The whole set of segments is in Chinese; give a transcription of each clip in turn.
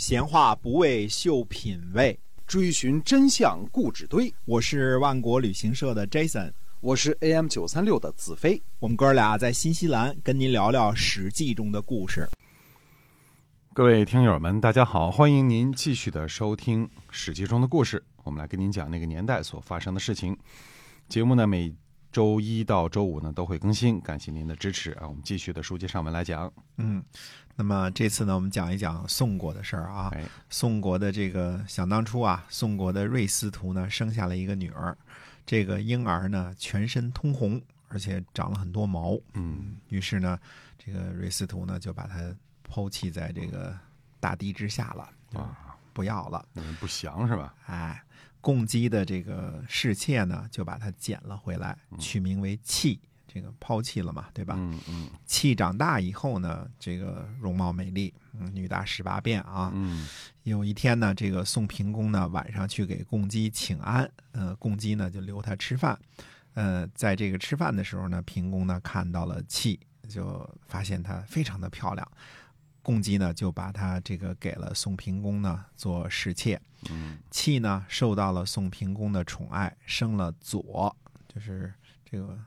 闲话不为秀品味，追寻真相故纸堆。我是万国旅行社的 Jason，我是 AM 九三六的子飞。我们哥俩在新西兰跟您聊聊《史记》中的故事。各位听友们，大家好，欢迎您继续的收听《史记》中的故事。我们来跟您讲那个年代所发生的事情。节目呢，每周一到周五呢都会更新，感谢您的支持啊！我们继续的书接上文来讲。嗯，那么这次呢，我们讲一讲宋国的事儿啊。哎，宋国的这个想当初啊，宋国的瑞司徒呢生下了一个女儿，这个婴儿呢全身通红，而且长了很多毛。嗯，于是呢，这个瑞司徒呢就把她抛弃在这个大地之下了，啊，不要了。那人不祥是吧？哎，共姬的这个侍妾呢，就把她捡了回来，取名为弃。这个抛弃了嘛，对吧？嗯嗯弃长大以后呢，这个容貌美丽，嗯，女大十八变啊。嗯有一天呢，这个宋平公呢晚上去给共姬请安，呃，共姬呢就留他吃饭。呃，在这个吃饭的时候呢，平公呢看到了弃，就发现她非常的漂亮。共姬呢就把他这个给了宋平公呢做侍妾。嗯契呢受到了宋平公的宠爱，生了左，就是这个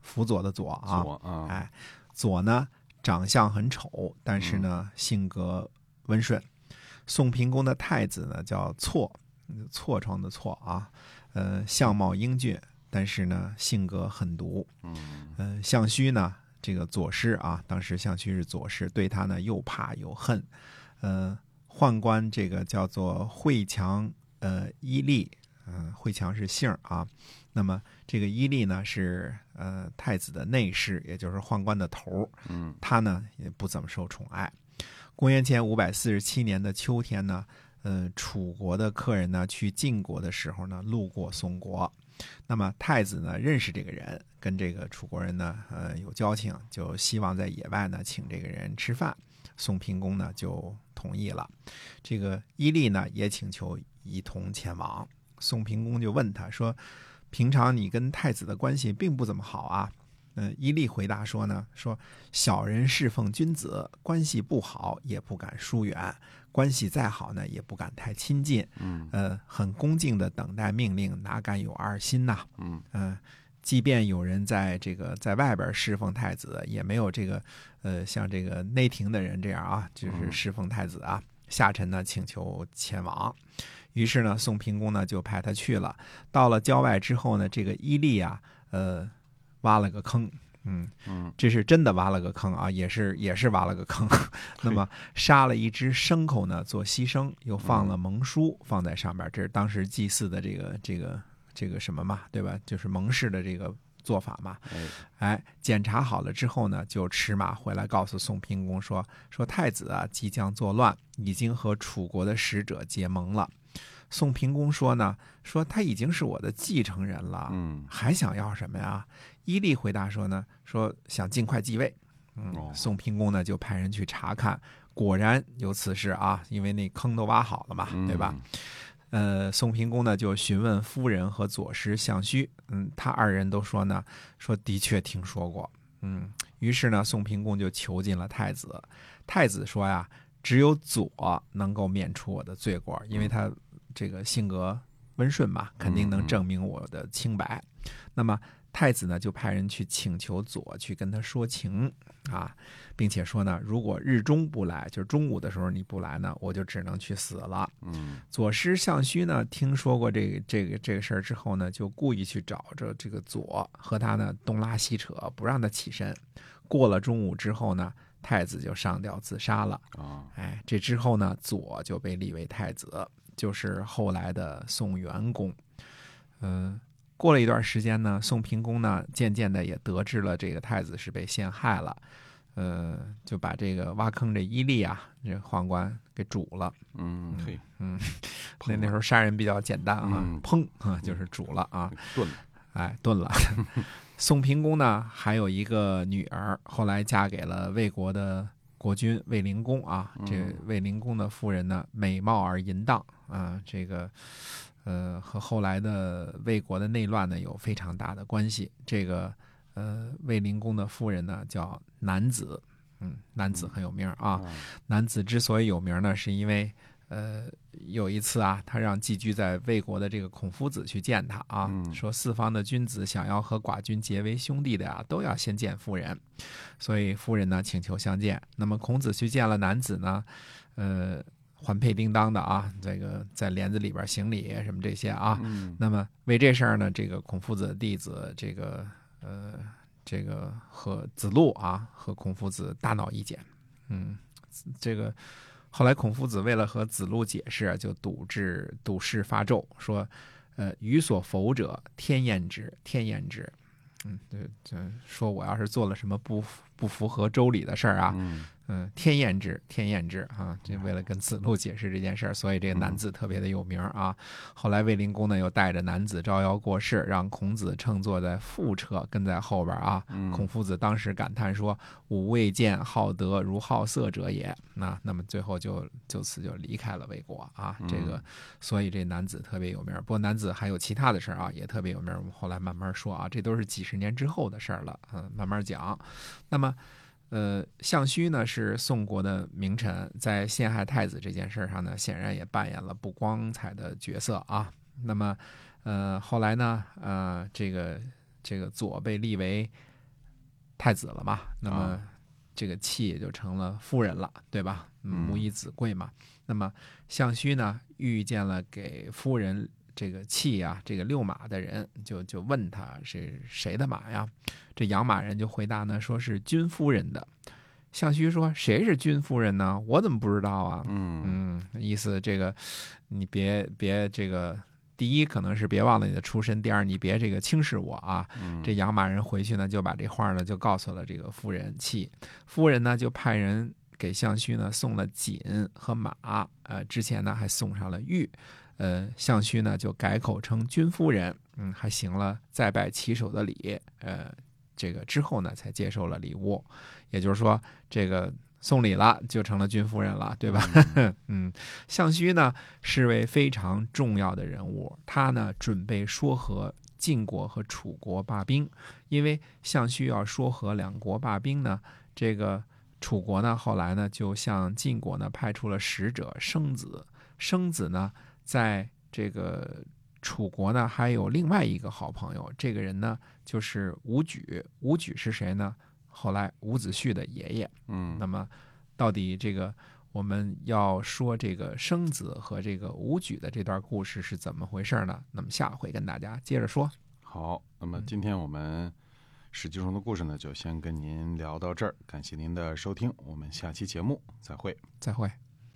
辅佐的佐啊。左啊，哎，左呢长相很丑，但是呢、性格温顺。宋平公的太子呢叫错，嗯痤疮的痤啊，呃，相貌英俊，但是呢性格狠毒。嗯呃，项须呢这个左师啊，当时项须是左师，对他呢又怕又恨。呃，宦官这个叫做惠强呃伊利，嗯、惠强是姓儿啊。那么这个伊利呢是呃太子的内侍，也就是宦官的头儿。嗯他呢也不怎么受宠爱。公元前五百四十七年的秋天呢，呃，楚国的客人呢去晋国的时候呢，路过宋国。那么太子呢认识这个人，跟这个楚国人呢呃有交情，就希望在野外呢请这个人吃饭。宋平公呢就同意了。这个伊利呢也请求一同前往。宋平公就问他说：“平常你跟太子的关系并不怎么好啊？”嗯，伊利回答说呢，说小人侍奉君子，关系不好也不敢疏远，关系再好呢也不敢太亲近，嗯呃，很恭敬的等待命令，哪敢有二心呐？嗯嗯、即便有人在这个在外边侍奉太子，也没有这个呃像这个内廷的人这样啊，就是嗯侍奉太子啊。下臣呢请求前往，于是呢宋平公呢就派他去了。到了郊外之后呢，这个伊利啊，呃，挖了个坑，嗯，嗯这是真的挖了个坑啊，也是也是挖了个坑。那么杀了一只牲口呢做牺牲，又放了盟书放在上面，这是当时祭祀的这个这个这个什么嘛，对吧？就是盟誓的这个做法嘛。哎哎，检查好了之后呢，就驰马回来告诉宋平公说说太子啊即将作乱，已经和楚国的使者结盟了。宋平公说呢，说他已经是我的继承人了，嗯还想要什么呀？伊利回答说呢，说想尽快继位。嗯，哦宋平公呢就派人去查看，果然有此事啊，因为那坑都挖好了嘛，对吧？？呃，宋平公呢就询问夫人和左师相须，嗯，他二人都说呢，说的确听说过，嗯，于是呢，宋平公就囚禁了太子。太子说呀，只有左能够免除我的罪过，因为他这个性格温顺嘛，肯定能证明我的清白。那么太子呢就派人去请求左去跟他说情啊，并且说呢，如果日中不来，就是中午的时候你不来呢，我就只能去死了。嗯左师向虚呢，听说过这个这个这个事儿之后呢，就故意去找着这个左，和他呢东拉西扯，不让他起身。过了中午之后呢，太子就上吊自杀了。啊哎，这之后呢，左就被立为太子，就是后来的宋元公。嗯、过了一段时间呢，宋平公呢，渐渐的也得知了这个太子是被陷害了，呃，就把这个挖坑这伊利啊，这宦官给煮了。嗯嘿嗯，那那时候杀人比较简单啊，嗯烹啊就是煮了啊，炖了哎炖了。宋平公呢还有一个女儿，后来嫁给了魏国的国君卫灵公啊。这嗯卫灵公的夫人呢美貌而淫荡啊，这个呃和后来的魏国的内乱呢有非常大的关系。这个呃卫灵公的夫人呢叫南子，嗯，男子很有名啊。嗯男子之所以有名呢，是因为呃有一次啊，他让寄居在魏国的这个孔夫子去见他啊，嗯说四方的君子想要和寡君结为兄弟的呀，都要先见夫人，所以夫人呢请求相见。那么孔子去见了男子呢，呃。环佩叮当的啊，这个在帘子里边行礼什么这些啊，嗯那么为这事儿呢，这个孔夫子的弟子这个呃这个和子路啊和孔夫子大闹意见，嗯，这个后来孔夫子为了和子路解释，就笃至笃誓发咒说，呃，予所否者，天厌之，天厌之。嗯，这，这说我要是做了什么不不符合周礼的事儿啊，嗯嗯，天厌之，天厌之啊！这为了跟子路解释这件事儿，所以这个男子特别的有名儿啊。后来卫灵公呢又带着男子招摇过市，让孔子乘坐在副车，跟在后边儿啊。嗯孔夫子当时感叹说：“吾未见好德如好色者也。”那那么最后就就此就离开了魏国啊。这个，所以这男子特别有名儿。不过男子还有其他的事儿啊，也特别有名儿。我们后来慢慢说啊，这都是几十年之后的事儿了，嗯，慢慢讲。那么。呃，项须呢是宋国的名臣，在陷害太子这件事上呢，显然也扮演了不光彩的角色啊。那么，呃，后来呢，呃，这个这个左被立为太子了嘛，那么啊这个戚也就成了夫人了，对吧？嗯母以子贵嘛。那么项须呢，遇见了给夫人这个戚啊，这个遛马的人，就就问他是谁的马呀？这养马人就回答呢，说是君夫人的。项须说：“谁是君夫人呢？我怎么不知道啊？”嗯嗯，意思这个，你别别这个，第一可能是别忘了你的出身，第二你别这个轻视我啊。嗯这养马人回去呢，就把这话呢就告诉了这个夫人气，夫人呢就派人给项须呢送了锦和马，呃，之前呢还送上了玉，呃，项须呢就改口称君夫人，嗯，还行了再拜旗手的礼，呃，这个之后呢才接受了礼物，也就是说这个。送礼了，就成了君夫人了，对吧？嗯，项须呢是位非常重要的人物，他呢准备说和晋国和楚国罢兵，因为项须要说和两国罢兵呢，这个楚国呢后来呢就向晋国呢派出了使者生子，生子呢在这个楚国呢还有另外一个好朋友，这个人呢就是伍举，伍举是谁呢？后来伍子胥的爷爷。嗯那么，到底这个我们要说这个生子和这个武举的这段故事是怎么回事呢？那么下回跟大家接着说。好，那么嗯今天我们史记中的故事呢，就先跟您聊到这儿，感谢您的收听，我们下期节目再会。再会。